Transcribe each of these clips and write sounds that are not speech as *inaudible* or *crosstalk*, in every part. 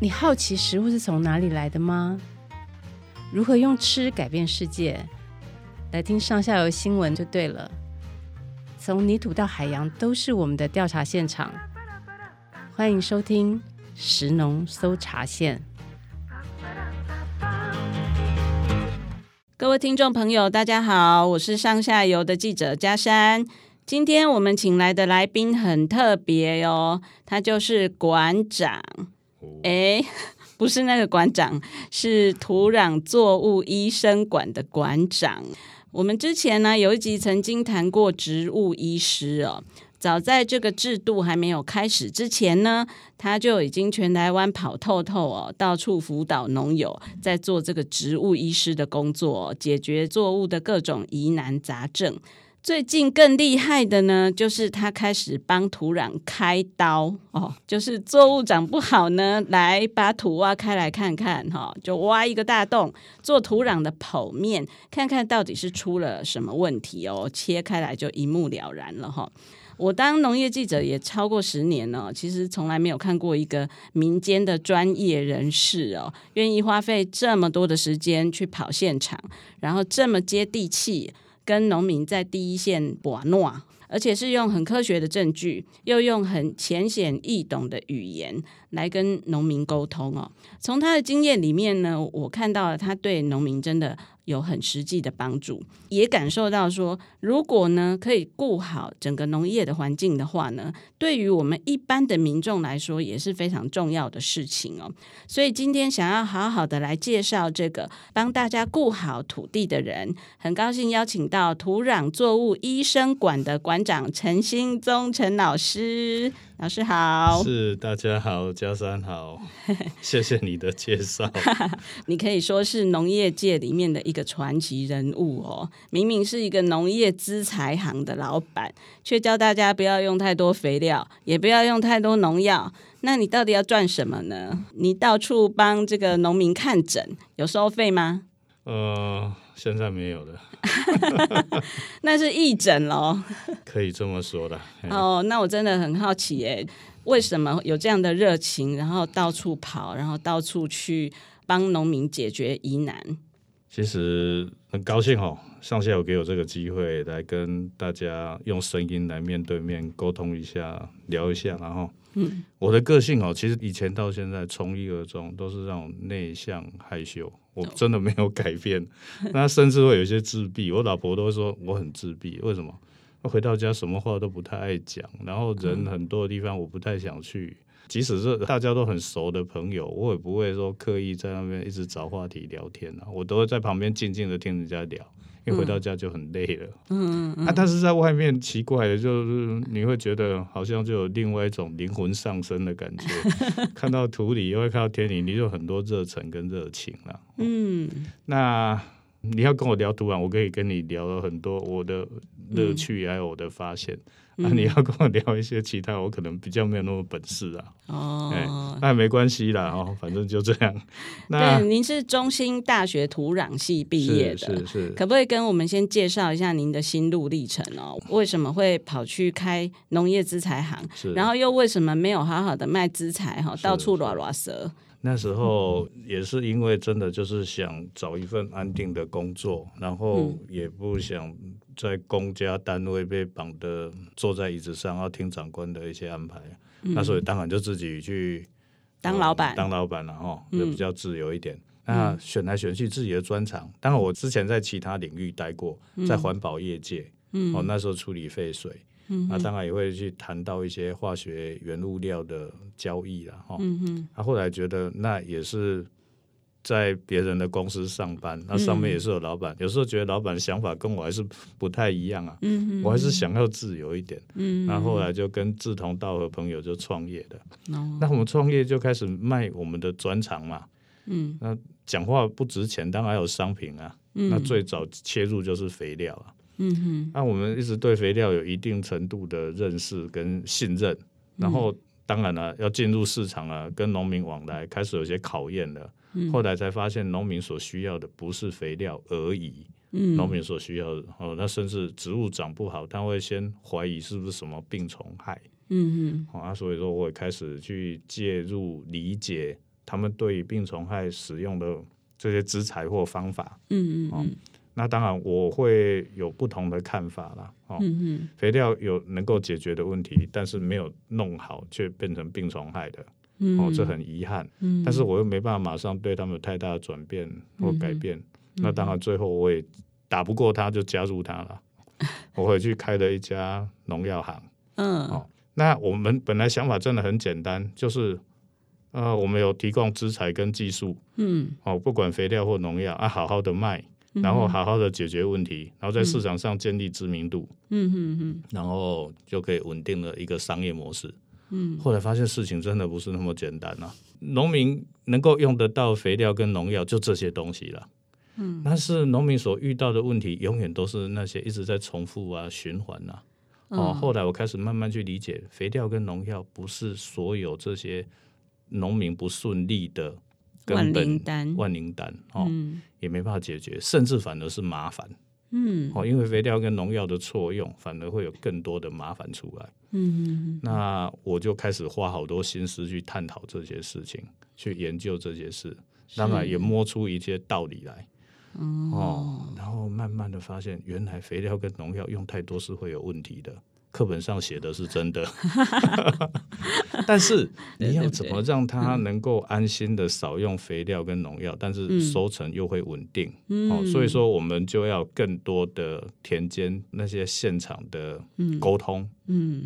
你好奇食物是从哪里来的吗？如何用吃改变世界？来听上下游新闻就对了。从泥土到海洋，都是我们的调查现场。欢迎收听食农搜查线。各位听众朋友，大家好，我是上下游的记者佳珊。今天我们请来的来宾很特别哦，他就是馆长。哎，*laughs* 不是那个馆长，是土壤作物医生馆的馆长。我们之前呢有一集曾经谈过植物医师哦。早在这个制度还没有开始之前呢，他就已经全台湾跑透透哦，到处辅导农友，在做这个植物医师的工作，解决作物的各种疑难杂症。最近更厉害的呢，就是他开始帮土壤开刀哦，就是作物长不好呢，来把土挖开来看看哈，就挖一个大洞，做土壤的剖面，看看到底是出了什么问题哦，切开来就一目了然了哈。我当农业记者也超过十年了，其实从来没有看过一个民间的专业人士哦，愿意花费这么多的时间去跑现场，然后这么接地气，跟农民在第一线把脉，而且是用很科学的证据，又用很浅显易懂的语言来跟农民沟通哦。从他的经验里面呢，我看到了他对农民真的。有很实际的帮助，也感受到说，如果呢可以顾好整个农业的环境的话呢，对于我们一般的民众来说也是非常重要的事情哦。所以今天想要好好的来介绍这个帮大家顾好土地的人，很高兴邀请到土壤作物医生馆的馆长陈兴宗陈老师。老师好，是大家好，嘉山好，*laughs* 谢谢你的介绍。*laughs* 你可以说是农业界里面的一个传奇人物哦。明明是一个农业资材行的老板，却教大家不要用太多肥料，也不要用太多农药。那你到底要赚什么呢？你到处帮这个农民看诊，有收费吗？呃，现在没有了。*laughs* 那是义诊喽，*laughs* 可以这么说的。哦，那我真的很好奇耶，为什么有这样的热情，然后到处跑，然后到处去帮农民解决疑难？其实很高兴哦，上下有给我这个机会来跟大家用声音来面对面沟通一下，聊一下，然后。嗯，我的个性哦，其实以前到现在从一而终，都是那种内向害羞，我真的没有改变。*laughs* 那甚至会有一些自闭，我老婆都会说我很自闭。为什么？回到家什么话都不太爱讲，然后人很多的地方我不太想去。即使是大家都很熟的朋友，我也不会说刻意在那边一直找话题聊天啊，我都会在旁边静静的听人家聊。一回到家就很累了，嗯嗯嗯，啊，但是在外面奇怪的就是你会觉得好像就有另外一种灵魂上升的感觉，*laughs* 看到土里又会看到天里，你就有很多热忱跟热情了。嗯，那你要跟我聊土壤，我可以跟你聊了很多我的乐趣还有我的发现。嗯啊、你要跟我聊一些其他，我可能比较没有那么本事啊。哦，那、欸、没关系啦，哦，反正就这样。那 *laughs* 对，您是中兴大学土壤系毕业的，是是，是。可不可以跟我们先介绍一下您的心路历程哦？为什么会跑去开农业资材行？是。然后又为什么没有好好的卖资材哈？到处拉拉蛇。那时候也是因为真的就是想找一份安定的工作，然后也不想在公家单位被绑的坐在椅子上要听长官的一些安排。嗯、那所以当然就自己去当老板，当老板了哈，就比较自由一点。嗯、那选来选去自己的专长，当然我之前在其他领域待过，在环保业界，嗯，哦那时候处理废水。嗯，那当然也会去谈到一些化学原物料的交易了哈。嗯哼，他后来觉得那也是在别人的公司上班，那上面也是有老板，有时候觉得老板的想法跟我还是不太一样啊。嗯，我还是想要自由一点。嗯，那后来就跟志同道合朋友就创业的。哦，那我们创业就开始卖我们的专长嘛。嗯，那讲话不值钱，当然还有商品啊。嗯，那最早切入就是肥料啊。嗯哼，那我们一直对肥料有一定程度的认识跟信任，然后当然了，要进入市场啊，跟农民往来开始有些考验了。后来才发现，农民所需要的不是肥料而已，农民所需要的哦，那甚至植物长不好，他会先怀疑是不是什么病虫害。嗯嗯，啊，所以说我也开始去介入理解他们对于病虫害使用的这些资材或方法，嗯嗯嗯，那当然我会有不同的看法啦。哦，肥料有能够解决的问题，但是没有弄好却变成病虫害的，哦，这很遗憾。嗯但是我又没办法马上对他们有太大的转变或改变，那当然最后我也打不过他，就加入他了。*laughs* 我回去开了一家农药行。嗯，哦，那我们本来想法真的很简单，就是。呃，我们有提供资材跟技术，嗯，哦，不管肥料或农药啊，好好的卖，然后好好的解决问题，然后在市场上建立知名度，嗯嗯嗯，然后就可以稳定了一个商业模式，嗯，后来发现事情真的不是那么简单啊，农民能够用得到肥料跟农药就这些东西了，嗯，但是农民所遇到的问题永远都是那些一直在重复啊、循环啊，哦，后来我开始慢慢去理解，肥料跟农药不是所有这些。农民不顺利的根本万灵丹，万灵丹哦，嗯、也没办法解决，甚至反而是麻烦。嗯，哦，因为肥料跟农药的错用，反而会有更多的麻烦出来。那我就开始花好多心思去探讨这些事情，去研究这些事，当然也摸出一些道理来。嗯、哦，然后慢慢的发现，原来肥料跟农药用太多是会有问题的。课本上写的是真的，*laughs* *laughs* 但是你要怎么让它能够安心的少用肥料跟农药，但是收成又会稳定？哦，所以说我们就要更多的田间那些现场的沟通、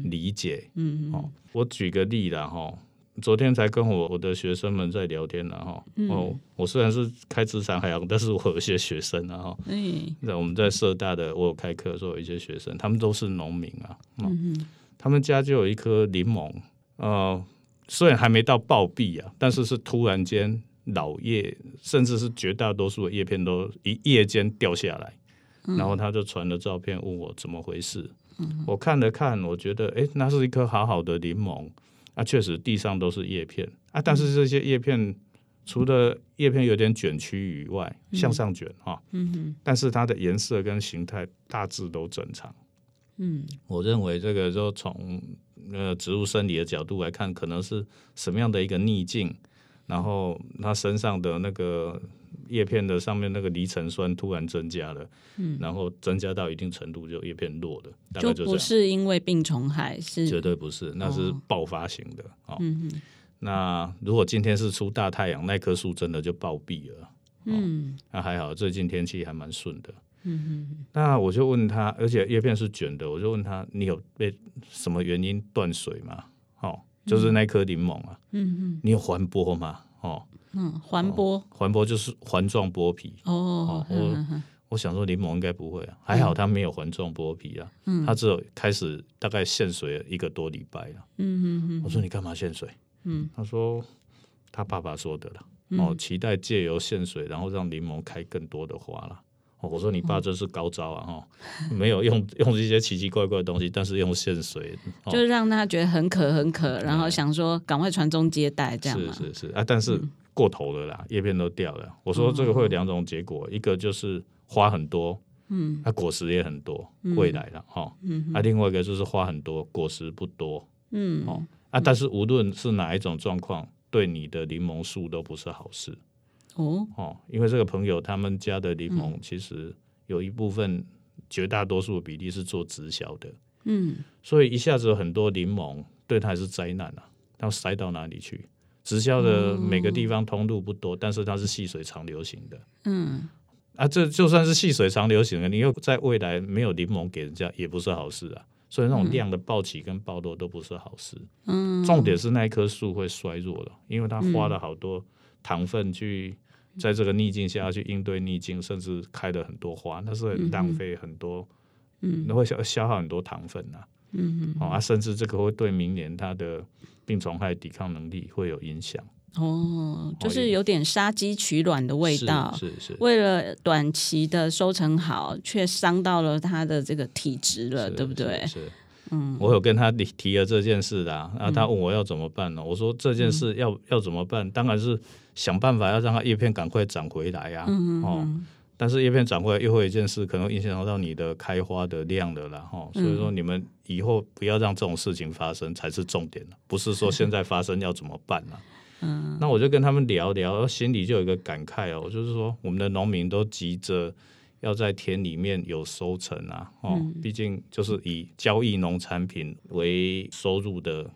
理解。哦，我举个例了，哈。昨天才跟我我的学生们在聊天呢哈，嗯、哦，我虽然是开资产海洋，*laughs* 但是我有一些学生啊哈，嗯，在我们在社大的我有开课的时候，有一些学生，他们都是农民啊，哦、嗯，他们家就有一棵柠檬，呃，虽然还没到暴毙啊，但是是突然间老叶，甚至是绝大多数的叶片都一夜间掉下来，嗯、然后他就传了照片问我怎么回事，嗯、我看了看，我觉得哎，那是一颗好好的柠檬。啊，确实地上都是叶片啊，但是这些叶片除了叶片有点卷曲以外，嗯、向上卷哈，嗯哼，但是它的颜色跟形态大致都正常。嗯，我认为这个就从呃植物生理的角度来看，可能是什么样的一个逆境，然后它身上的那个。叶片的上面那个离层酸突然增加了，嗯，然后增加到一定程度就叶片落了，大概就，就不是因为病虫害，是绝对不是，那是爆发型的哦。嗯，那如果今天是出大太阳，那棵树真的就暴毙了。嗯，那还好，最近天气还蛮顺的。嗯哼，那我就问他，而且叶片是卷的，我就问他，你有被什么原因断水吗？哦，就是那颗柠檬啊。嗯哼，你有环剥吗？哦。嗯，环剥，环剥就是环状剥皮。哦，我我想说柠檬应该不会啊，还好它没有环状剥皮啊。嗯，它只有开始大概限水了一个多礼拜了。嗯嗯嗯。我说你干嘛限水？嗯，他说他爸爸说的了。哦，期待借由限水，然后让柠檬开更多的花了。哦，我说你爸真是高招啊！哈，没有用 *laughs* 用这些奇奇怪怪的东西，但是用限水，就是让他觉得很渴很渴，然后想说赶快传宗接代这样。是是是啊，但是。过头了啦，叶片都掉了。我说这个会有两种结果，嗯、一个就是花很多，嗯，果实也很多，嗯、未来的哈，嗯哼，啊，另外一个就是花很多，果实不多，嗯，哦，啊，但是无论是哪一种状况，对你的柠檬树都不是好事，哦，哦，因为这个朋友他们家的柠檬其实有一部分，绝大多数的比例是做直销的，嗯，所以一下子有很多柠檬对他是灾难啊，它要塞到哪里去？直销的每个地方通路不多，嗯、但是它是细水长流型的。嗯，啊，这就算是细水长流型的，你又在未来没有柠檬给人家，也不是好事啊。所以那种量的暴起跟暴落都不是好事。嗯，重点是那一棵树会衰弱了，因为它花了好多糖分去在这个逆境下去应对逆境，甚至开了很多花，那是很浪费很多，嗯，那会消消耗很多糖分呐、啊。嗯哼，啊，甚至这个会对明年它的病虫害抵抗能力会有影响。哦，就是有点杀鸡取卵的味道。是是，是为了短期的收成好，却伤到了它的这个体质了，是对不对？是。是嗯，我有跟他提提了这件事的，然后他问我要怎么办呢？我说这件事要要怎么办？当然是想办法要让它叶片赶快长回来呀。嗯嗯。哦。但是叶片长回来又会有一件事，可能影响到你的开花的量的啦，哈。所以说你们以后不要让这种事情发生才是重点，不是说现在发生要怎么办呢？嗯，那我就跟他们聊聊，心里就有一个感慨哦，就是说我们的农民都急着要在田里面有收成啊，哦，嗯、毕竟就是以交易农产品为收入的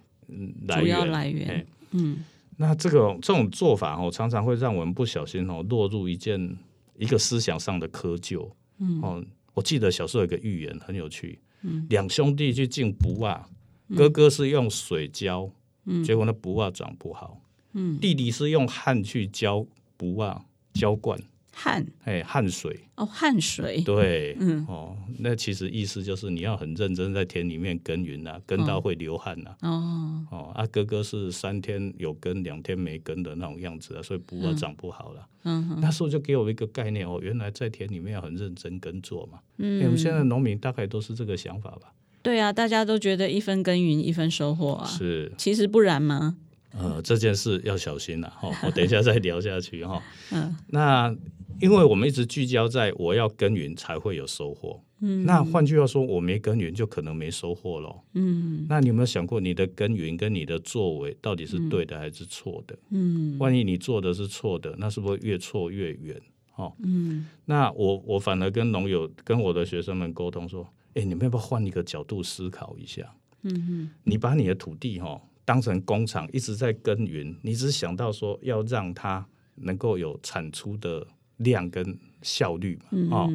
来源，主要来源。欸、嗯，那这个这种做法哦，常常会让我们不小心哦落入一件一个思想上的窠臼。嗯，哦，我记得小时候有个寓言很有趣，嗯，两兄弟去进卜啊，哥哥是用水浇。嗯、结果那卜啊长不好，嗯，弟弟是用汗去浇卜啊浇灌汗，哎，汗水。哦，汗水，对，嗯，哦，那其实意思就是你要很认真在田里面耕耘啊，耕到会流汗呐、啊，哦，哦，啊，哥哥是三天有耕，两天没耕的那种样子啊，所以不啊长不好了，嗯，嗯，那时候就给我一个概念哦，原来在田里面要很认真耕作嘛，嗯，我们现在农民大概都是这个想法吧。对啊，大家都觉得一分耕耘一分收获啊，是，其实不然吗？呃，这件事要小心了哈，我等一下再聊下去哈。*laughs* 嗯，那因为我们一直聚焦在我要耕耘才会有收获，嗯，那换句话说，我没耕耘就可能没收获喽，嗯，那你有没有想过，你的耕耘跟你的作为到底是对的还是错的？嗯，万一你做的是错的，那是不是越错越远？哦，嗯，那我我反而跟农友跟我的学生们沟通说。哎，你们要不要换一个角度思考一下？嗯哼，你把你的土地哈当成工厂，一直在耕耘，你只想到说要让它能够有产出的量跟效率嘛？嗯、哦，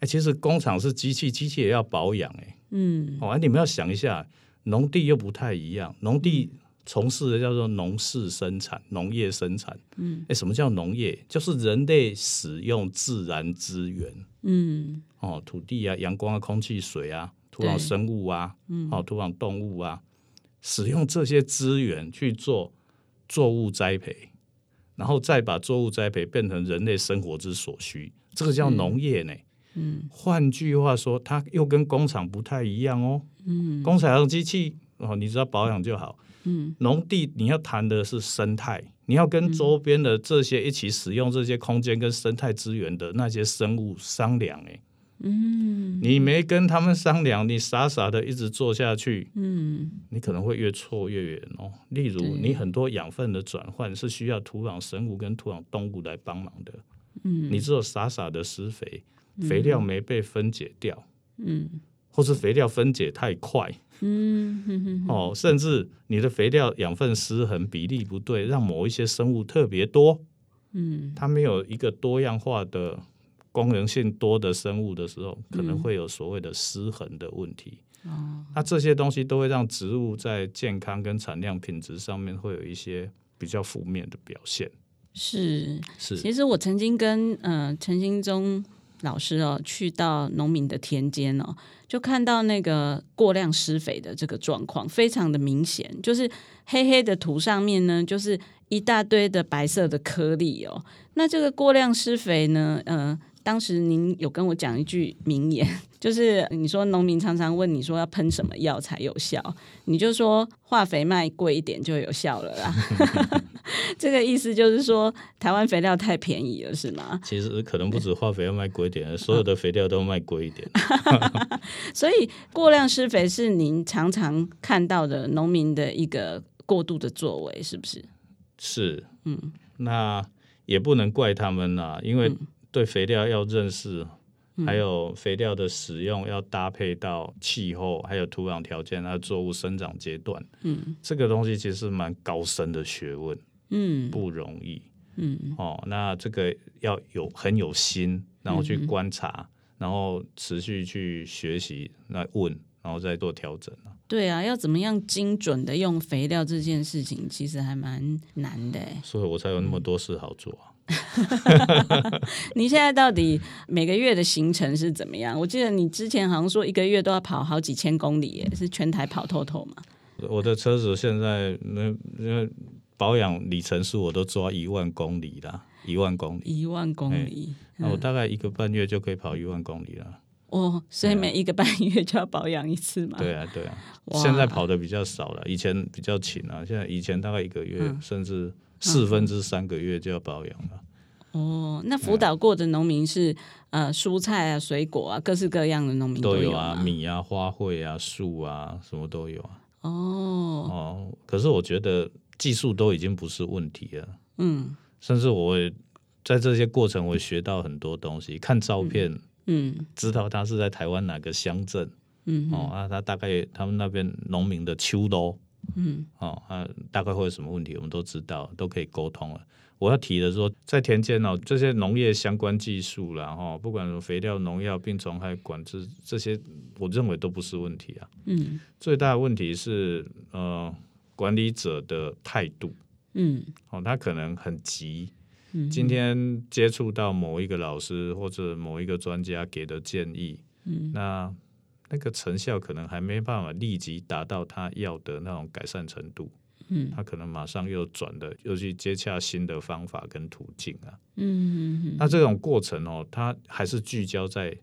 哎，其实工厂是机器，机器也要保养哎。嗯，哦，你们要想一下，农地又不太一样，农地从事的叫做农事生产，农业生产。嗯，哎，什么叫农业？就是人类使用自然资源。嗯。哦，土地啊，阳光啊，空气、水啊，土壤生物啊，嗯、哦，土壤动物啊，使用这些资源去做作物栽培，然后再把作物栽培变成人类生活之所需，这个叫农业呢。嗯，换句话说，它又跟工厂不太一样哦。嗯，工厂用机器哦，你只要保养就好。嗯，农地你要谈的是生态，你要跟周边的这些一起使用这些空间跟生态资源的那些生物商量哎。嗯，你没跟他们商量，你傻傻的一直做下去，嗯，你可能会越错越远哦。例如，你很多养分的转换是需要土壤生物跟土壤动物来帮忙的，嗯，你只有傻傻的施肥，肥料没被分解掉，嗯，或是肥料分解太快，嗯哼哼，哦，甚至你的肥料养分失衡比例不对，让某一些生物特别多，嗯，它没有一个多样化的。功能性多的生物的时候，可能会有所谓的失衡的问题。嗯、那这些东西都会让植物在健康跟产量品质上面会有一些比较负面的表现。是是，其实我曾经跟呃陈兴忠老师哦，去到农民的田间哦，就看到那个过量施肥的这个状况非常的明显，就是黑黑的土上面呢，就是一大堆的白色的颗粒哦。那这个过量施肥呢，呃。当时您有跟我讲一句名言，*laughs* 就是你说农民常常问你说要喷什么药才有效，你就说化肥卖贵一点就有效了啦。*laughs* 这个意思就是说台湾肥料太便宜了，是吗？其实可能不止化肥要卖贵一点，所有的肥料都卖贵一点。*laughs* 所以过量施肥是您常常看到的农民的一个过度的作为，是不是？是，嗯，那也不能怪他们啦，因为、嗯。对肥料要认识，还有肥料的使用要搭配到气候，还有土壤条件，还有作物生长阶段。嗯，这个东西其实蛮高深的学问，嗯，不容易。嗯，哦，那这个要有很有心，然后去观察，嗯、然后持续去学习，来问，然后再做调整。对啊，要怎么样精准的用肥料这件事情，其实还蛮难的。所以我才有那么多事好做。*laughs* 你现在到底每个月的行程是怎么样？我记得你之前好像说一个月都要跑好几千公里，耶，是全台跑透透吗？我的车子现在那那保养里程数我都抓一万公里啦，一万公里，一万公里，那我大概一个半月就可以跑一万公里了。哦，所以每一个半月就要保养一次嘛？对啊，对啊。现在跑的比较少了，以前比较勤啊。现在以前大概一个月，嗯、甚至。四分之三个月就要保养了。哦，那辅导过的农民是呃蔬菜啊、水果啊，各式各样的农民都有啊，米啊、花卉啊、树啊，什么都有啊。哦哦，可是我觉得技术都已经不是问题了。嗯，甚至我在这些过程，我学到很多东西。看照片，嗯，知道他是在台湾哪个乡镇，嗯，哦啊，他大概他们那边农民的秋都，嗯，哦啊，大概会有什么问题，我们都知道，都可以沟通了。我要提的说，在田间哦，这些农业相关技术啦，哈，不管肥料、农药、病虫害管制这些，我认为都不是问题啊。嗯，最大的问题是呃，管理者的态度。嗯，哦，他可能很急。嗯，今天接触到某一个老师或者某一个专家给的建议，嗯，那那个成效可能还没办法立即达到他要的那种改善程度。嗯，他可能马上又转的，又去接洽新的方法跟途径啊。嗯嗯，那这种过程哦，它还是聚焦在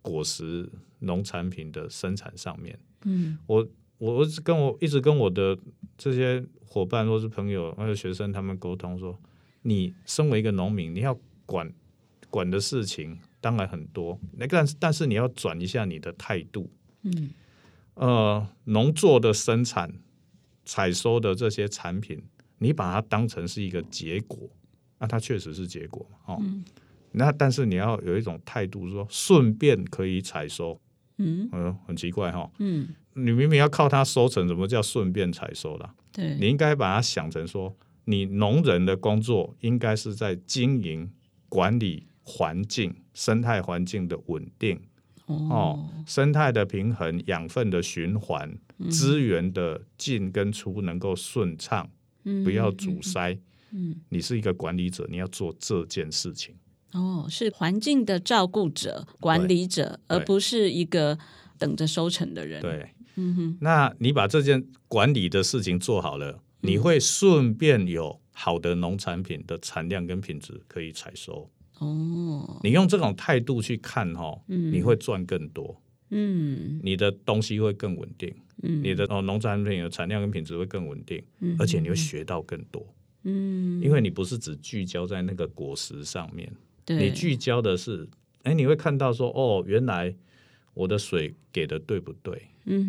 果实农产品的生产上面。嗯，我我跟我一直跟我的这些伙伴或是朋友还有学生他们沟通说，你身为一个农民，你要管管的事情当然很多，那但是但是你要转一下你的态度。嗯，呃，农作的生产。采收的这些产品，你把它当成是一个结果，那它确实是结果哦。嗯、那但是你要有一种态度说，说顺便可以采收。嗯，嗯，很奇怪哈、哦。嗯，你明明要靠它收成，怎么叫顺便采收啦？对，你应该把它想成说，你农人的工作应该是在经营、管理环境、生态环境的稳定。哦，生态的平衡、养分的循环、资源的进跟出能够顺畅，不要阻塞。嗯，你是一个管理者，你要做这件事情。哦，是环境的照顾者、管理者，而不是一个等着收成的人。对，嗯哼，那你把这件管理的事情做好了，你会顺便有好的农产品的产量跟品质可以采收。哦，你用这种态度去看哈，嗯，你会赚更多，嗯，你的东西会更稳定，嗯，你的哦农产品的产量跟品质会更稳定，嗯，而且你会学到更多，嗯，因为你不是只聚焦在那个果实上面，对，你聚焦的是，哎，你会看到说，哦，原来我的水给的对不对？嗯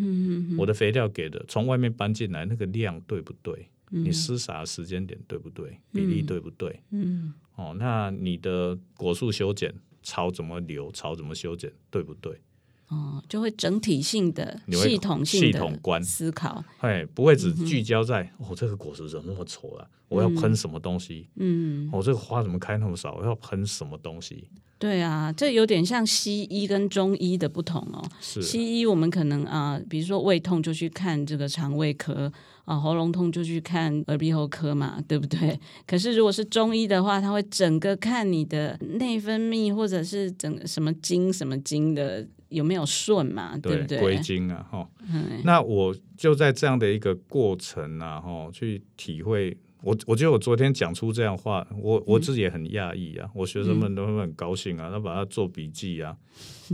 哼我的肥料给的从外面搬进来那个量对不对？嗯，你施洒的时间点对不对？比例对不对？嗯。哦，那你的果树修剪草怎么留，草怎么修剪，对不对？哦，就会整体性的、系统性的系统观思考，哎，不会只聚焦在、嗯、哦，这个果实怎么那么丑啊？我要喷什么东西？嗯，哦，这个花怎么开那么少？我要喷什么东西？对啊，这有点像西医跟中医的不同哦。是西医，我们可能啊、呃，比如说胃痛就去看这个肠胃科啊，喉咙痛就去看耳鼻喉科嘛，对不对？可是如果是中医的话，他会整个看你的内分泌或者是整个什么经什么经的有没有顺嘛，对，对不对？归经啊，哈、哦嗯。那我就在这样的一个过程啊，哈、哦，去体会。我我觉得我昨天讲出这样话，我我自己也很讶异啊、嗯，我学生们都会很高兴啊，他把它做笔记啊，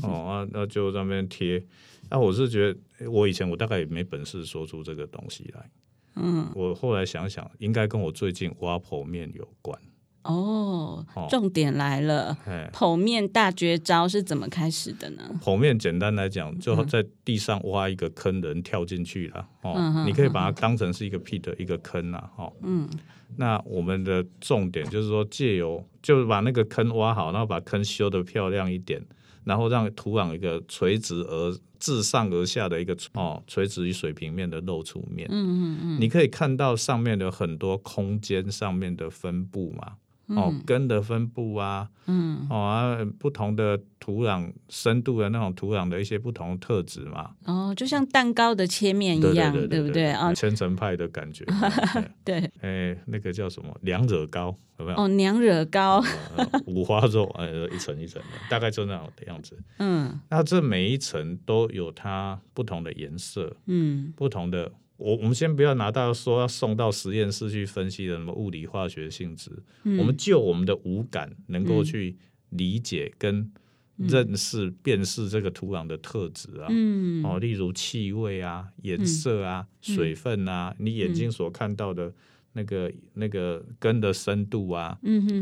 哦啊，那就在那边贴。那我是觉得，我以前我大概也没本事说出这个东西来。嗯，我后来想想，应该跟我最近挖剖面有关。哦，重点来了，哦、剖面大绝招是怎么开始的呢？剖面简单来讲，就在地上挖一个坑，人跳进去了。哦、嗯，你可以把它当成是一个 pit 一个坑啊。哦，嗯，那我们的重点就是说，借由就是把那个坑挖好，然后把坑修得漂亮一点，然后让土壤一个垂直而自上而下的一个哦，垂直于水平面的露出面。嗯嗯嗯，你可以看到上面的很多空间上面的分布嘛。哦，根的分布啊，嗯，哦啊，不同的土壤深度的那种土壤的一些不同的特质嘛，哦，就像蛋糕的切面一样，对，不对？啊？千层派的感觉，*laughs* 对，哎，那个叫什么？娘惹糕有没有？哦，娘惹糕，呃、五花肉，呃，一层一层的，大概就那样的样子。嗯，那这每一层都有它不同的颜色，嗯，不同的。我我们先不要拿到说要送到实验室去分析的什么物理化学性质，嗯，我们就我们的五感能够去理解跟认识、嗯、辨识这个土壤的特质啊，嗯，哦，例如气味啊、颜色啊、嗯、水分啊，你眼睛所看到的那个、嗯、那个根的深度啊，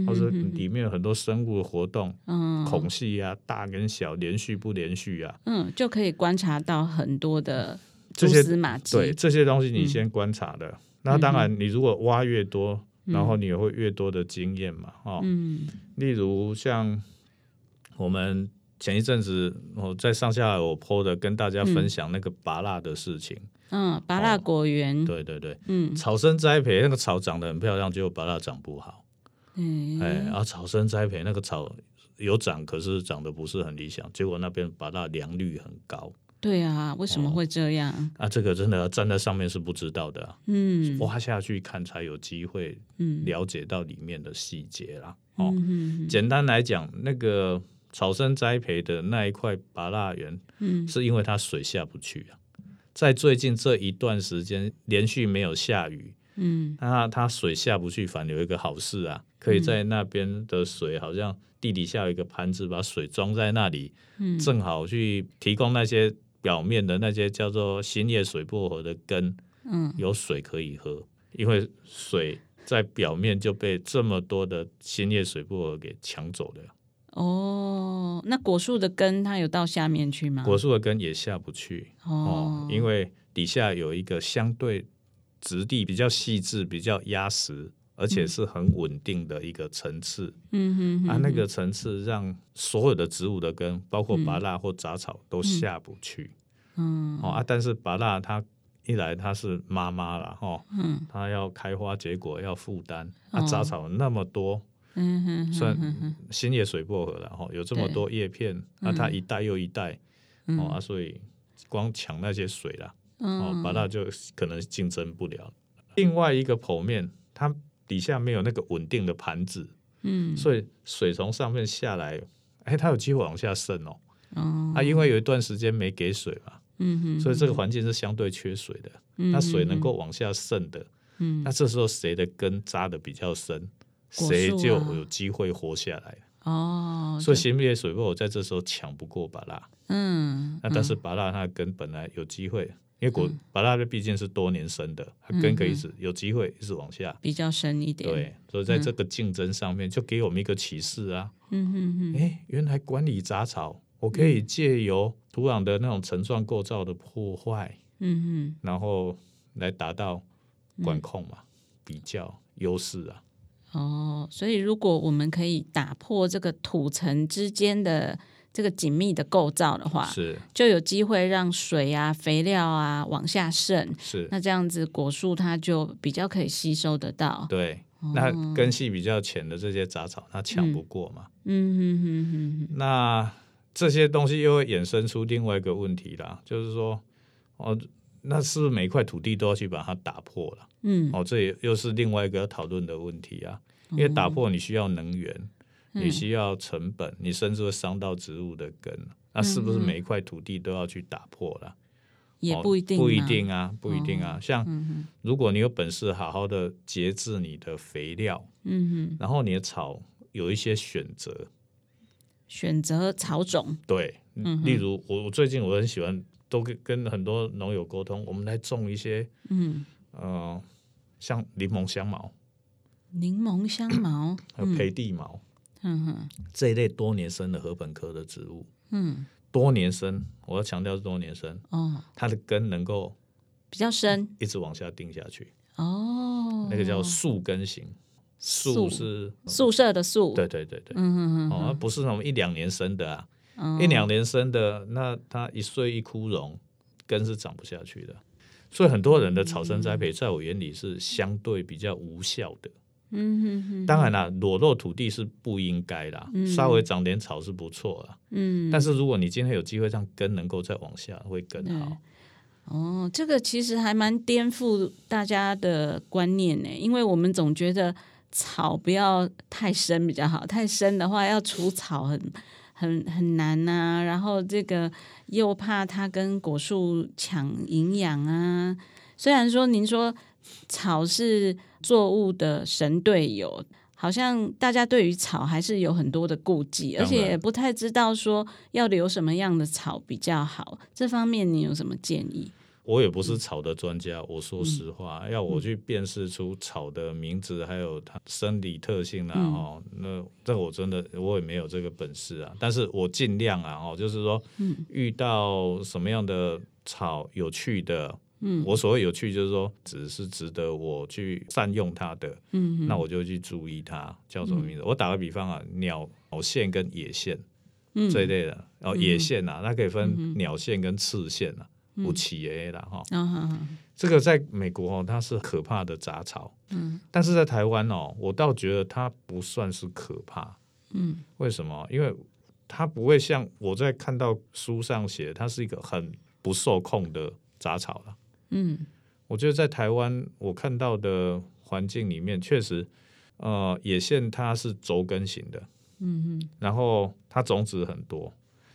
或者里面有很多生物的活动，嗯，孔隙啊，大跟小，连续不连续啊，嗯，就可以观察到很多的。蛛丝马迹，对这些东西，你先观察的，那当然，你如果挖越多，嗯、然后你也会越多的经验嘛，哦，嗯、例如像我们前一阵子我在上下游 po 的，跟大家分享那个芭乐的事情，嗯，芭乐果园、哦，对对对，嗯，草生栽培那个草长得很漂亮，结果芭乐长不好，嗯，哎，然后草生栽培那个草有长，可是长得不是很理想，结果那边芭乐良率很高。对啊，为什么会这样？哦、啊，这个真的站在上面是不知道的、啊，嗯，挖下去看才有机会，了解到里面的细节啦。嗯、哦，嗯、简单来讲，那个草生栽培的那一块拔蜡园，嗯，是因为它水下不去啊，在最近这一段时间连续没有下雨，嗯，那它水下不去，反而有一个好事啊，可以在那边的水好像地底下有一个盘子，把水装在那里，嗯，正好去提供那些。表面的那些叫做新叶水薄荷的根，嗯，有水可以喝，因为水在表面就被这么多的新叶水薄荷给抢走了。哦，那果树的根它有到下面去吗？果树的根也下不去哦，哦，因为底下有一个相对质地比较细致、比较压实。而且是很稳定的一个层次，嗯哼，啊，那个层次让所有的植物的根，包括拔蜡或杂草都下不去，嗯，哦啊，但是拔蜡它一来它是妈妈了哈，嗯，它要开花结果要负担，啊，杂草那么多，嗯哼，算新叶水薄荷了哈，有这么多叶片，啊，它一代又一代，哦啊，所以光抢那些水了，哦，芭乐就可能竞争不了。另外一个剖面，它。底下没有那个稳定的盘子，嗯，所以水从上面下来，哎，它有机会往下渗哦。哦，啊，因为有一段时间没给水嘛，嗯哼，所以这个环境是相对缺水的。嗯，那水能够往下渗的，嗯，那这时候谁的根扎得比较深，谁就有机会活下来。哦，所以新叶水薄荷在这时候抢不过芭拉，嗯，那但是芭拉它的根本来有机会。因为果芭乐毕竟是多年生的，它根可以一直有机会一直往下，比较深一点。对，所以在这个竞争上面，就给我们一个启示啊。嗯哼哼。哎，原来管理杂草，我可以借由土壤的那种层状构造的破坏，嗯哼，然后来达到管控嘛，比较优势啊。哦，所以如果我们可以打破这个土层之间的。这个紧密的构造的话，是就有机会让水啊、肥料啊往下渗。是那这样子，果树它就比较可以吸收得到。对，哦、那根系比较浅的这些杂草，它抢不过嘛。嗯哼哼哼。那这些东西又会衍生出另外一个问题啦，就是说，哦，那是不是每一块土地都要去把它打破了？嗯，哦，这也又是另外一个要讨论的问题啊，因为打破你需要能源。你需要成本，你甚至会伤到植物的根，那是不是每一块土地都要去打破了？也不一定，不一定啊，不一定啊。像如果你有本事好好的节制你的肥料，嗯哼，然后你的草有一些选择，选择草种，对，例如我我最近我很喜欢，都跟跟很多农友沟通，我们来种一些，嗯。呃，像柠檬香茅、柠檬香茅，还有培地茅。嗯哼，这一类多年生的禾本科的植物，嗯，多年生，我要强调是多年生。哦，它的根能够比较深，一直往下定下去。哦，那个叫树根型，宿是宿舍的宿，对对对对，嗯哼哼，哦，不是那种一两年生的啊，一两年生的，那它一岁一枯荣，根是长不下去的，所以很多人的草生栽培，在我眼里是相对比较无效的。嗯哼哼，当然啦，裸露土地是不应该的，嗯、稍微长点草是不错的。嗯，但是如果你今天有机会让根能够再往下，会更好。哦，这个其实还蛮颠覆大家的观念呢，因为我们总觉得草不要太深比较好，太深的话要除草很很很难呐、啊，然后这个又怕它跟果树抢营养啊。虽然说您说草是。作物的神队友，好像大家对于草还是有很多的顾忌，而且也不太知道说要留什么样的草比较好。这方面你有什么建议？我也不是草的专家，我说实话，嗯、要我去辨识出草的名字还有它生理特性啊，哦、嗯，那这我真的我也没有这个本事啊。但是我尽量啊，哦，就是说，遇到什么样的草有趣的。嗯，我所谓有趣就是说，只是值得我去善用它的，嗯，那我就去注意它叫什么名字。嗯、我打个比方啊，鸟线跟野线，嗯，这一类的，哦，野线啊，它可以分鸟线跟刺线啊，有企鹅的哈，这个在美国哦，它是可怕的杂草，嗯，但是在台湾哦，我倒觉得它不算是可怕，嗯，为什么？因为它不会像我在看到书上写，它是一个很不受控的杂草了。嗯，我觉得在台湾我看到的环境里面，确实，呃，野线它是轴根型的，嗯哼，然后它种子很多，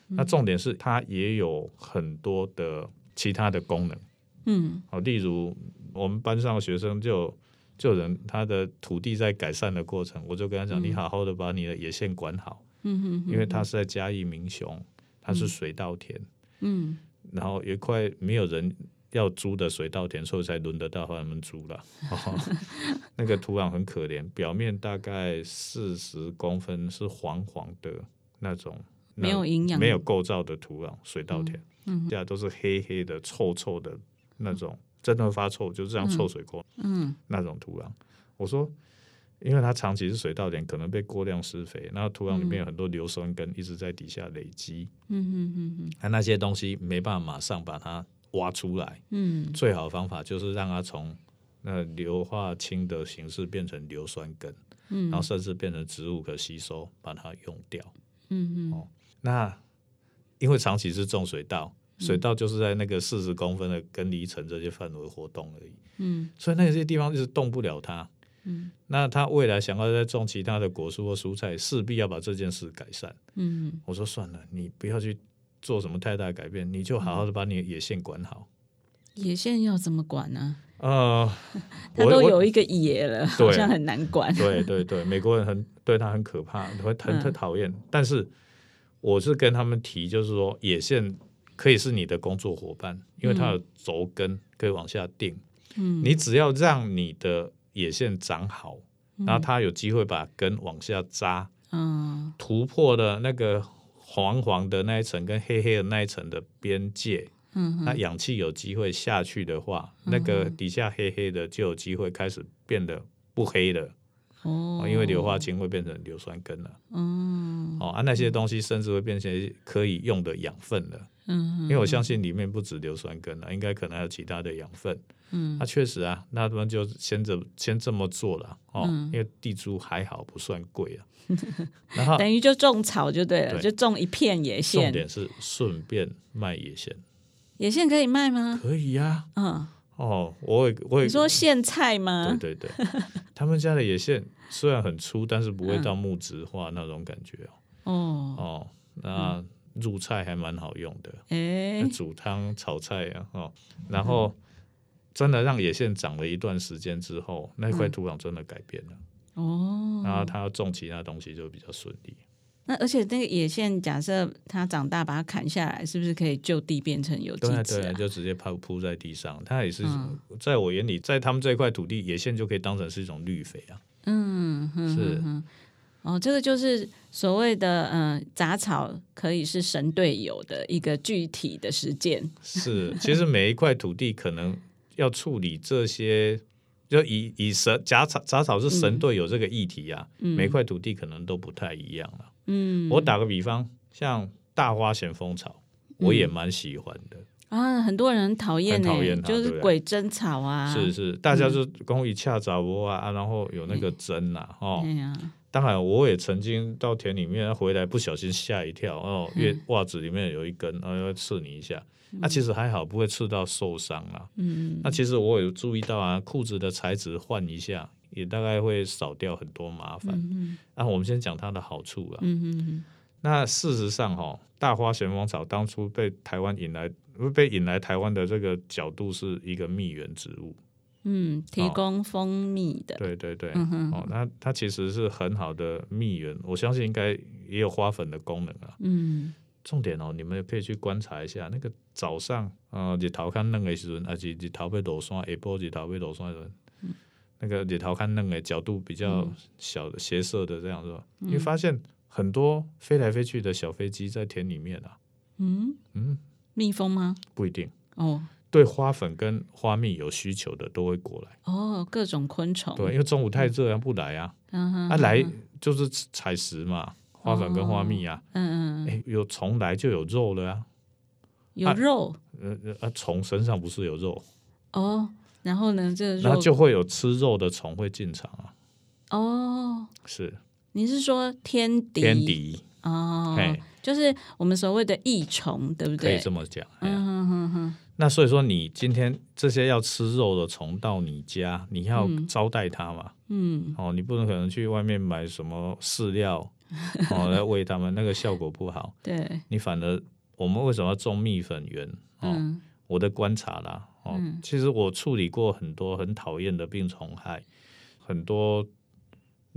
那重点是它也有很多的其他的功能，嗯，好，例如我们班上的学生就就人他的土地在改善的过程，我就跟他讲，你好好的把你的野线管好，嗯哼，因为他是在嘉义民雄，它是水稻田，嗯，然后有一块没有人。要租的水稻田，所以才轮得到他们租了。哦、*laughs* 那个土壤很可怜，表面大概四十公分是黄黄的那种，没有营养、没有构造的土壤。水稻田，嗯，这、嗯、都是黑黑的、臭臭的那种，真的会发臭，就是这样臭水沟，嗯，那种土壤。我说，因为它长期是水稻田，可能被过量施肥，那土壤里面有很多硫酸根一直在底下累积，嗯嗯嗯嗯，它那些东西没办法马上把它。挖出来，嗯，最好的方法就是让它从那硫化氢的形式变成硫酸根，嗯，然后甚至变成植物可吸收，把它用掉，嗯嗯，哦，那因为长期是种水稻，水稻就是在那个四十公分的根离层这些范围活动而已，嗯，所以那些地方就是动不了它，嗯，那他未来想要再种其他的果蔬或蔬菜，势必要把这件事改善，嗯，我说算了，你不要去。做什么太大改变，你就好好的把你的野线管好。野线要怎么管呢？呃，*laughs* 它都有一个野了，好像很难管。对对对，美国人很对他很可怕，会很很讨厌。嗯、但是我是跟他们提，就是说野线可以是你的工作伙伴，因为它有轴根可以往下定。嗯，你只要让你的野线长好，然后它有机会把根往下扎，嗯，突破了那个。黄黄的那一层跟黑黑的那一层的边界，嗯、那氧气有机会下去的话，嗯、那个底下黑黑的就有机会开始变得不黑了。哦，因为硫化氢会变成硫酸根了。嗯，哦，啊，那些东西甚至会变成可以用的养分了。嗯，因为我相信里面不止硫酸根了，应该可能还有其他的养分。嗯，那确实啊，那他们就先这先这么做了。哦，嗯、因为地租还好，不算贵啊。然后 *laughs* 等于就种草就对了，对就种一片野线。重点是顺便卖野线。野线可以卖吗？可以呀、啊。嗯。哦，我也我也。你说苋菜吗？对对对，他们家的野苋虽然很粗，但是不会到木质化那种感觉哦。哦哦，那入菜还蛮好用的。哎、嗯，煮汤炒菜啊，哦，然后真的让野线长了一段时间之后，那块土壤真的改变了。哦，然后他要种其他东西就比较顺利。那而且那个野线，假设它长大，把它砍下来，是不是可以就地变成有机质啊？对，对，就直接铺铺在地上。它也是，嗯、在我眼里，在他们这一块土地，野线就可以当成是一种绿肥啊。嗯，哼是哼。哦，这个就是所谓的嗯杂草可以是神队友的一个具体的实践。*laughs* 是，其实每一块土地可能要处理这些。就以以神杂草杂草是神队友这个议题啊，嗯、每块土地可能都不太一样了。嗯，我打个比方，像大花咸丰草，我也蛮喜欢的、嗯、啊。很多人讨厌，讨厌就是鬼针草啊。是是，大家就公益恰杂窝啊，然后有那个针呐、啊，哦。当然，我也曾经到田里面回来，不小心吓一跳哦，因为袜子里面有一根，然后要刺你一下。那、啊、其实还好，不会刺到受伤啊。嗯，那其实我有注意到啊，裤子的材质换一下，也大概会少掉很多麻烦。嗯，那我们先讲它的好处啊。嗯嗯，那事实上哈，大花旋风草当初被台湾引来，被引来台湾的这个角度是一个蜜源植物。嗯，提供蜂蜜的，哦、对对对，嗯、哼哦，那它其实是很好的蜜源，我相信应该也有花粉的功能啊。嗯，重点哦，你们也可以去观察一下，那个早上啊，日头看嫩的时阵，还是日头被落山，下晡日头被落山的时候，嗯、那个日头看那个角度比较小的斜射的这样是吧？你会、嗯、发现很多飞来飞去的小飞机在田里面啊。嗯嗯，蜜蜂吗？不一定哦。对花粉跟花蜜有需求的都会过来。哦，各种昆虫。对，因为中午太热，不来啊。嗯哼。啊，来就是采食嘛，花粉跟花蜜啊。嗯嗯。哎，有虫来就有肉了啊。有肉。呃呃，虫身上不是有肉？哦，然后呢？这个然后就会有吃肉的虫会进场啊。哦。是。你是说天敌？天敌。哦。就是我们所谓的益虫，对不对？可以这么讲。嗯哼哼哼。那所以说，你今天这些要吃肉的虫到你家，你要招待它嘛？嗯。哦，你不能可能去外面买什么饲料 *laughs* 哦来喂它们，那个效果不好。对。你反而，我们为什么要种蜜粉园？哦，嗯、我的观察啦。哦，嗯、其实我处理过很多很讨厌的病虫害，很多。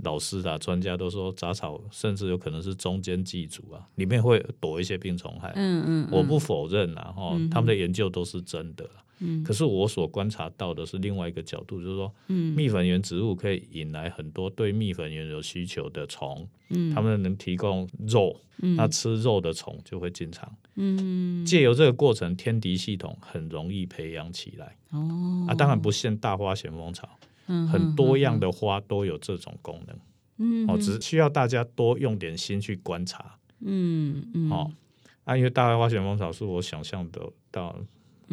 老师啊，专家都说杂草甚至有可能是中间寄主啊，里面会躲一些病虫害。嗯嗯，嗯我不否认啊，哦、嗯，他们的研究都是真的。嗯，可是我所观察到的是另外一个角度，就是说，嗯，蜜粉源植物可以引来很多对蜜粉源有需求的虫，嗯，他们能提供肉，嗯，那吃肉的虫就会进场，嗯，借由这个过程，天敌系统很容易培养起来。哦，啊，当然不限大花咸丰草。很多样的花都有这种功能，嗯，哦，只是需要大家多用点心去观察，嗯嗯，哦，啊，因为大花旋风草是我想象得到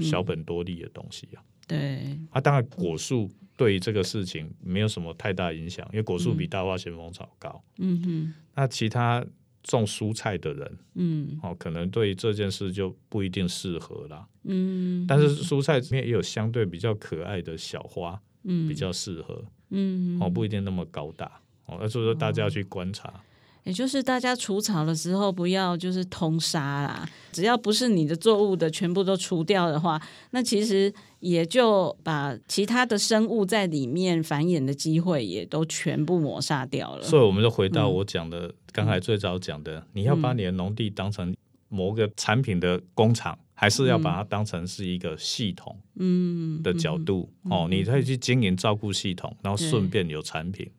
小本多利的东西啊，对，啊，当然果树对于这个事情没有什么太大影响，因为果树比大花咸丰草高，嗯哼，那其他种蔬菜的人，嗯，哦，可能对于这件事就不一定适合啦，嗯，但是蔬菜里面也有相对比较可爱的小花。嗯，比较适合，嗯，哦，不一定那么高大，哦，所以说大家要去观察，也就是大家除草的时候不要就是通杀啦，只要不是你的作物的全部都除掉的话，那其实也就把其他的生物在里面繁衍的机会也都全部抹杀掉了。所以我们就回到我讲的，刚才最早讲的，你要把你的农地当成某个产品的工厂。还是要把它当成是一个系统，嗯的角度、嗯嗯、哦，你可以去经营照顾系统，然后顺便有产品，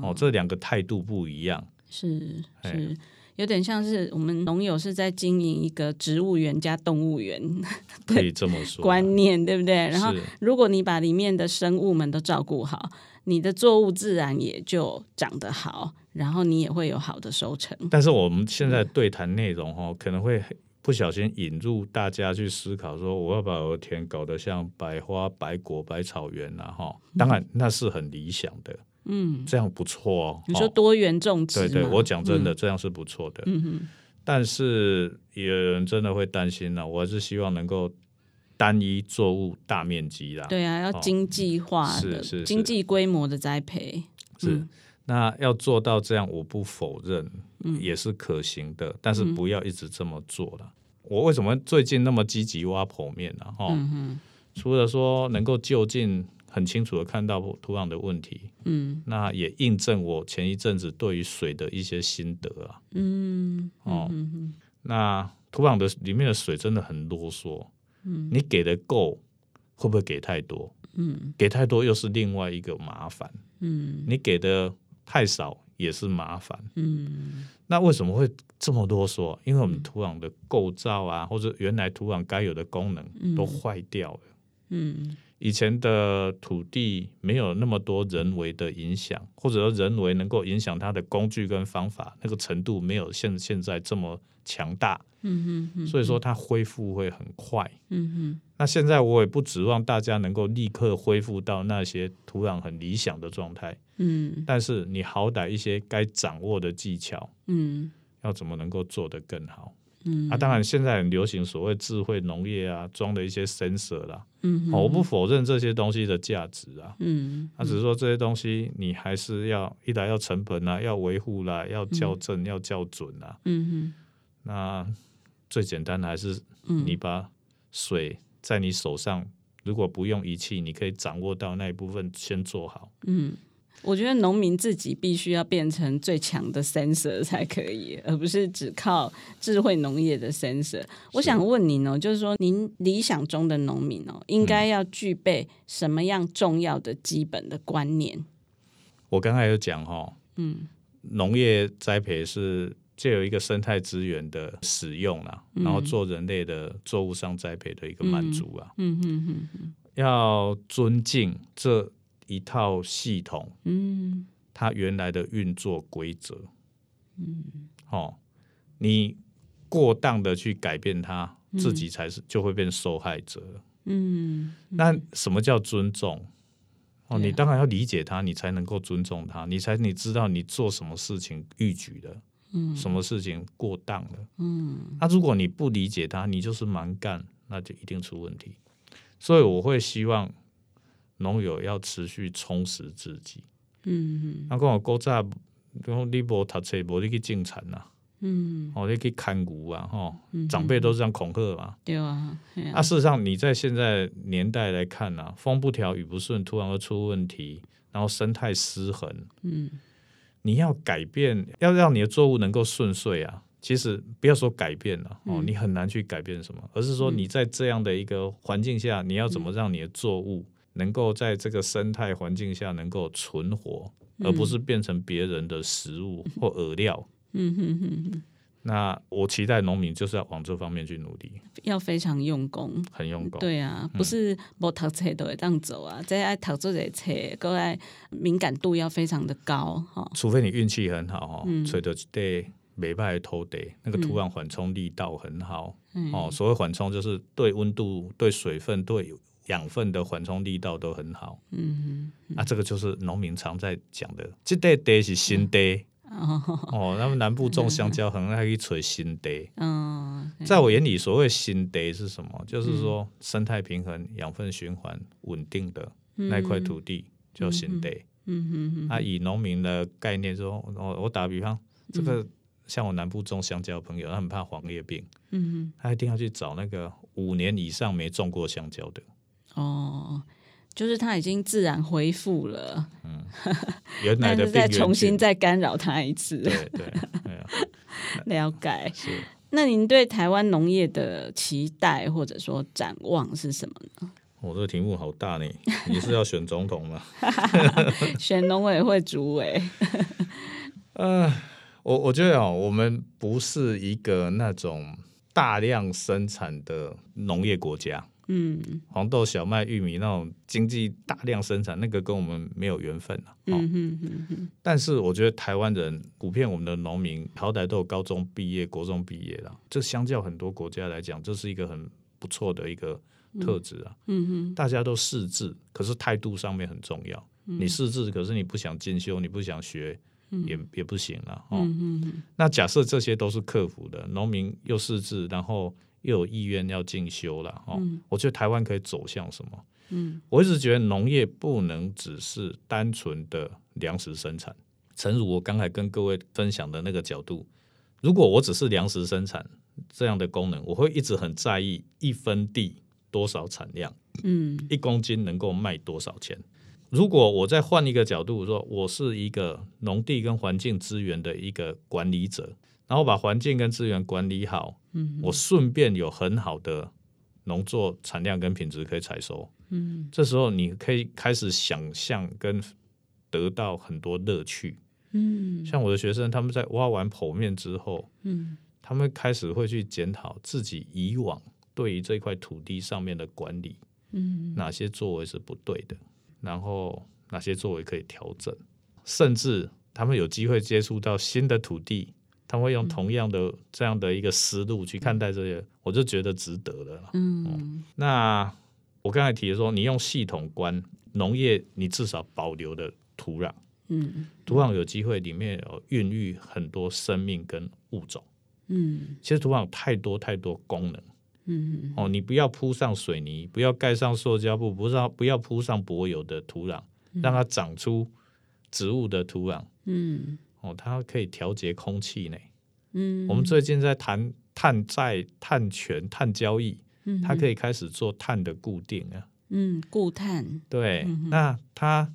哦，这两个态度不一样，是是有点像是我们农友是在经营一个植物园加动物园，*laughs* 可以这么说观念对不对？然后如果你把里面的生物们都照顾好，你的作物自然也就长得好，然后你也会有好的收成。但是我们现在对谈内容哦，可能会。不小心引入大家去思考，说我要把我的田搞得像百花百果百草园啊，哈，当然那是很理想的，嗯，这样不错哦。你说多元种植，对对，我讲真的，这样是不错的。嗯哼，但是有人真的会担心呢，我还是希望能够单一作物大面积啦。对啊，要经济化的，是是经济规模的栽培。是，那要做到这样，我不否认。也是可行的，但是不要一直这么做了。嗯、我为什么最近那么积极挖剖面呢？哈，嗯、除了说能够就近很清楚的看到土壤的问题，嗯，那也印证我前一阵子对于水的一些心得啊，嗯，哦，嗯、哼那土壤的里面的水真的很啰嗦，嗯，你给的够会不会给太多？嗯，给太多又是另外一个麻烦，嗯，你给的太少。也是麻烦，嗯，那为什么会这么啰嗦？因为我们土壤的构造啊，或者原来土壤该有的功能都坏掉了，嗯，以前的土地没有那么多人为的影响，或者说人为能够影响它的工具跟方法，那个程度没有现现在这么强大，嗯哼，所以说它恢复会很快，嗯哼。那现在我也不指望大家能够立刻恢复到那些土壤很理想的状态，嗯，但是你好歹一些该掌握的技巧，嗯，要怎么能够做得更好，嗯，啊，当然现在很流行所谓智慧农业啊，装的一些 sensor 啦，嗯，我不否认这些东西的价值啊，嗯，啊，只是说这些东西你还是要一来要成本啊，要维护啦，要校正，要校准啊，嗯哼，那最简单的还是你把水。在你手上，如果不用仪器，你可以掌握到那一部分，先做好。嗯，我觉得农民自己必须要变成最强的 sensor 才可以，而不是只靠智慧农业的 sensor。我想问您哦，就是说您理想中的农民哦，应该要具备什么样重要的基本的观念？我刚才有讲哈，嗯，农业栽培是。借由一个生态资源的使用啦，嗯、然后做人类的作物上栽培的一个满足啊。嗯嗯嗯嗯，要尊敬这一套系统，嗯，它原来的运作规则。嗯，哦，你过当的去改变它，自己才是就会变受害者。嗯，那什么叫尊重？哦，你当然要理解它，你才能够尊重它，你才你知道你做什么事情逾矩的。嗯，什么事情过当了？嗯，那如果你不理解他，你就是蛮干，那就一定出问题。所以我会希望农友要持续充实自己。嗯嗯，那跟我古早，你无读册，无你去种田呐。嗯，哦，你去看牛啊，哈，长辈都是这样恐吓嘛。对啊。啊，事实上你在现在年代来看呐，风不调雨不顺，突然会出问题，然后生态失衡。嗯。你要改变，要让你的作物能够顺遂啊！其实不要说改变了哦，你很难去改变什么，而是说你在这样的一个环境下，你要怎么让你的作物能够在这个生态环境下能够存活，而不是变成别人的食物或饵料。嗯哼哼哼。那我期待农民就是要往这方面去努力，要非常用功，很用功。对啊，不是不读册都会这样走啊，在爱读这些册，各爱敏感度要非常的高哈。除非你运气很好哈，吹得对美派的土地，那个土壤缓冲力道很好哦。所谓缓冲就是对温度、对水分、对养分的缓冲力道都很好。嗯嗯，啊，这个就是农民常在讲的，这块地是新地。哦，那么南部种香蕉很爱去锤新地。嗯，在我眼里，所谓新地是什么？就是说生态平衡、养分循环稳定的那块土地叫新地。嗯嗯嗯。啊，以农民的概念说，我我打比方，这个像我南部种香蕉的朋友，他很怕黄叶病。嗯，他一定要去找那个五年以上没种过香蕉的。哦。就是它已经自然恢复了，嗯，原来的再重新再干扰它一次，对对，*laughs* 了解。是，那您对台湾农业的期待或者说展望是什么呢？我这个题目好大呢，*laughs* 你是要选总统吗？*laughs* 选农委会主委？呃，我我觉得啊，我们不是一个那种大量生产的农业国家。嗯，黄豆、小麦、玉米那种经济大量生产，那个跟我们没有缘分了。嗯。但是我觉得台湾人普遍，我们的农民好歹都有高中毕业、国中毕业了，这相较很多国家来讲，这是一个很不错的一个特质啊。嗯哼。大家都识字，可是态度上面很重要。你识字，可是你不想进修，你不想学，也也不行了。嗯哼。那假设这些都是克服的，农民又识字，然后。又有意愿要进修了哦，嗯、我觉得台湾可以走向什么？嗯，我一直觉得农业不能只是单纯的粮食生产。诚如我刚才跟各位分享的那个角度，如果我只是粮食生产这样的功能，我会一直很在意一分地多少产量，嗯，一公斤能够卖多少钱。如果我再换一个角度说，我是一个农地跟环境资源的一个管理者。然后把环境跟资源管理好，嗯，我顺便有很好的农作产量跟品质可以采收，嗯。哼，这时候你可以开始想象跟得到很多乐趣，嗯，像我的学生他们在挖完剖面之后，嗯，他们开始会去检讨自己以往对于这块土地上面的管理，嗯，哪些作为是不对的，然后哪些作为可以调整，甚至他们有机会接触到新的土地。他会用同样的这样的一个思路去看待这些，我就觉得值得了。嗯，嗯，那我刚才提的说，你用系统观农业，你至少保留的土壤，嗯，土壤有机会里面有孕育很多生命跟物种，嗯，其实土壤有太多太多功能，嗯，哦，你不要铺上水泥，不要盖上塑胶布，不要不要铺上柏油的土壤，让它长出植物的土壤，嗯。哦，它可以调节空气呢。嗯，我们最近在谈碳债、碳权、碳交易，嗯，它可以开始做碳的固定啊。嗯，固碳。对，嗯、那它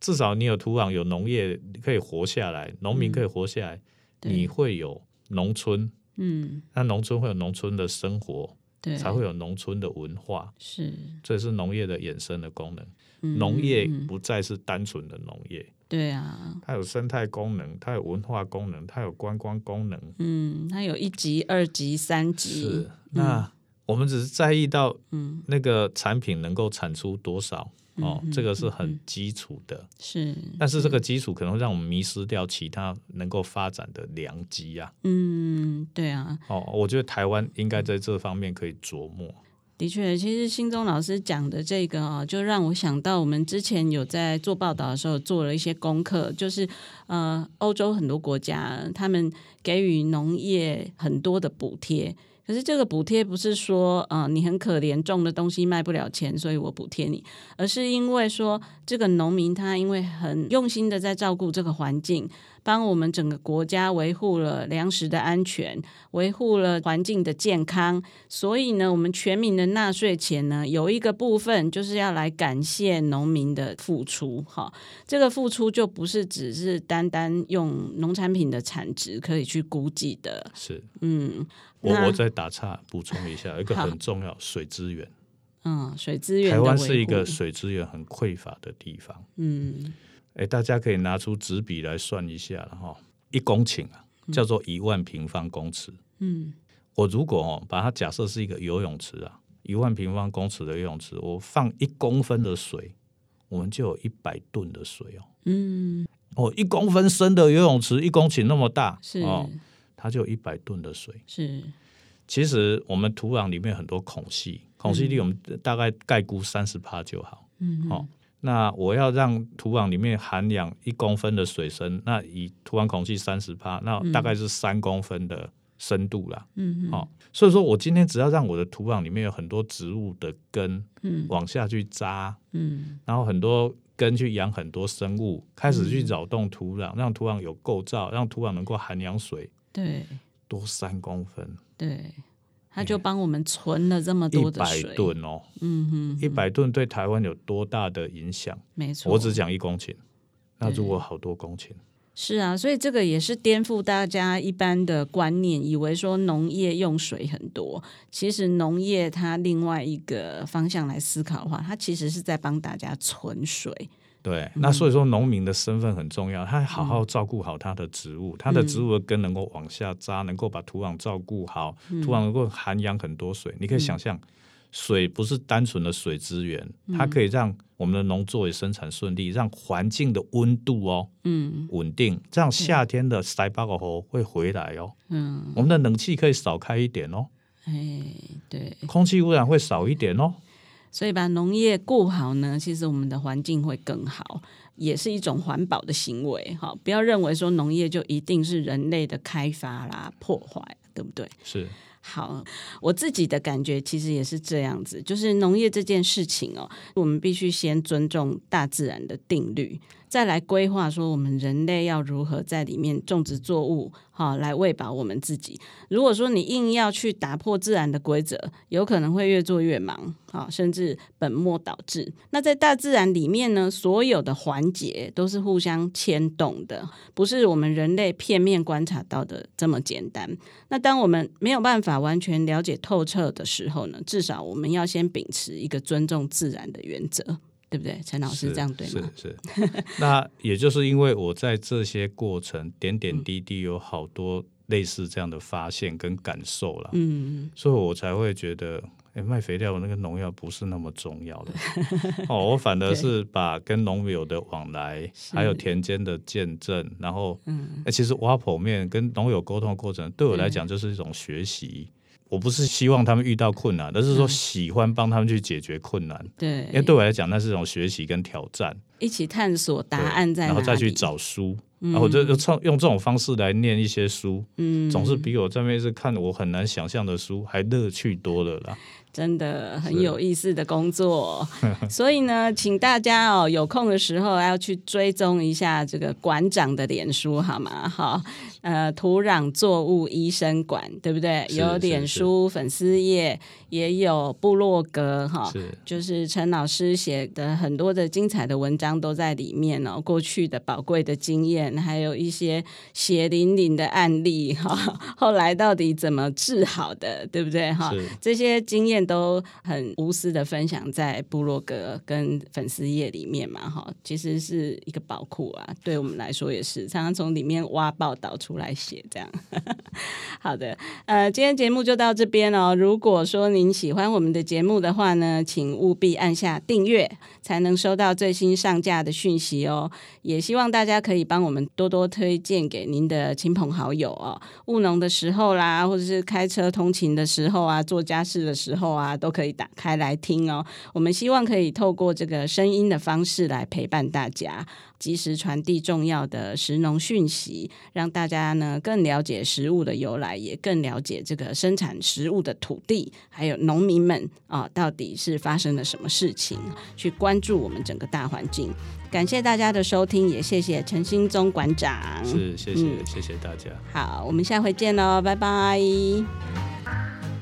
至少你有土壤、有农业可以活下来，农民可以活下来，嗯、你会有农村。嗯，那农村会有农村的生活，对，才会有农村的文化。是，这是农业的衍生的功能。嗯、农业不再是单纯的农业。对啊，它有生态功能，它有文化功能，它有观光功能。嗯，它有一级、二级、三级。是，那、嗯、我们只是在意到，嗯，那个产品能够产出多少。哦，这个是很基础的，是，但是这个基础可能会让我们迷失掉其他能够发展的良机啊。嗯，对啊。哦，我觉得台湾应该在这方面可以琢磨。的确，其实兴宗老师讲的这个啊，就让我想到我们之前有在做报道的时候做了一些功课，就是呃，欧洲很多国家他们给予农业很多的补贴。可是这个补贴不是说，呃，你很可怜，种的东西卖不了钱，所以我补贴你，而是因为说这个农民他因为很用心的在照顾这个环境。帮我们整个国家维护了粮食的安全，维护了环境的健康，所以呢，我们全民的纳税钱呢，有一个部分就是要来感谢农民的付出。哈，这个付出就不是只是单单用农产品的产值可以去估计的。是，嗯，我我再打岔补充一下，一个很重要，水资源。嗯，水资源。台湾是一个水资源很匮乏的地方。嗯。哎，大家可以拿出纸笔来算一下了哈，一公顷啊，叫做一万平方公尺。嗯，我如果哦把它假设是一个游泳池啊，一万平方公尺的游泳池，我放一公分的水，我们就有一百吨的水哦。嗯，哦，一公分深的游泳池，一公顷那么大，是哦，它就有一百吨的水。是，其实我们土壤里面很多孔隙，孔隙率我们大概概估三十帕就好。嗯，哦。那我要让土壤里面含氧一公分的水深，那以土壤孔隙三十帕，那大概是三公分的深度啦。嗯，好、哦，所以说我今天只要让我的土壤里面有很多植物的根，嗯，往下去扎，嗯，然后很多根去养很多生物，开始去扰动土壤，让土壤有构造，让土壤能够含氧水，对，多三公分，对。他就帮我们存了这么多的水，一百吨哦，嗯哼，一百吨对台湾有多大的影响？没错，我只讲一公顷，那如果好多公顷，是啊，所以这个也是颠覆大家一般的观念，以为说农业用水很多，其实农业它另外一个方向来思考的话，它其实是在帮大家存水。对，那所以说农民的身份很重要，他好好照顾好他的植物，他的植物的根能够往下扎，能够把土壤照顾好，土壤能够涵养很多水。你可以想象，水不是单纯的水资源，它可以让我们的农作也生产顺利，让环境的温度哦，嗯，稳定，这样夏天的塞巴狗猴会回来哦，嗯，我们的冷气可以少开一点哦，哎，对，空气污染会少一点哦。所以把农业顾好呢，其实我们的环境会更好，也是一种环保的行为。哈，不要认为说农业就一定是人类的开发啦、破坏，对不对？是。好，我自己的感觉其实也是这样子，就是农业这件事情哦，我们必须先尊重大自然的定律。再来规划说，我们人类要如何在里面种植作物，好来喂饱我们自己。如果说你硬要去打破自然的规则，有可能会越做越忙，好，甚至本末倒置。那在大自然里面呢，所有的环节都是互相牵动的，不是我们人类片面观察到的这么简单。那当我们没有办法完全了解透彻的时候呢，至少我们要先秉持一个尊重自然的原则。对不对，陈老师这样对吗？是是，是。*laughs* 那也就是因为我在这些过程点点滴滴有好多类似这样的发现跟感受了，嗯，所以我才会觉得，哎，卖肥料那个农药不是那么重要的。*laughs* 哦，我反而是把跟农友的往来，还有田间的见证，然后，嗯，其实挖剖面跟农友沟通的过程，对我来讲就是一种学习。我不是希望他们遇到困难，而是说喜欢帮他们去解决困难。对，因为对我来讲，那是一种学习跟挑战。一起探索答案在，然后再去找书，然后就就用这种方式来念一些书，嗯，总是比我在那边是看我很难想象的书还乐趣多了啦。真的很有意思的工作，*laughs* 所以呢，请大家哦有空的时候要去追踪一下这个馆长的脸书好吗？哈，呃，土壤作物医生馆对不对？有脸书粉丝页，也有部落格哈，是就是陈老师写的很多的精彩的文章都在里面哦。过去的宝贵的经验验，还有一些血淋淋的案例哈，后来到底怎么治好的，对不对哈？这些经验都很无私的分享在部落格跟粉丝页里面嘛哈，其实是一个宝库啊，对我们来说也是，常常从里面挖报道出来写这样。*laughs* 好的，呃，今天节目就到这边哦。如果说您喜欢我们的节目的话呢，请务必按下订阅，才能收到最新上架的讯息哦。也希望大家可以帮我们多多推荐给您的亲朋好友哦。务农的时候啦，或者是开车通勤的时候啊，做家事的时候，都可以打开来听哦。我们希望可以透过这个声音的方式来陪伴大家。及时传递重要的食农讯息，让大家呢更了解食物的由来，也更了解这个生产食物的土地，还有农民们啊，到底是发生了什么事情？去关注我们整个大环境。感谢大家的收听，也谢谢陈新宗馆长。是，谢谢，嗯、谢谢大家。好，我们下回见喽，拜拜。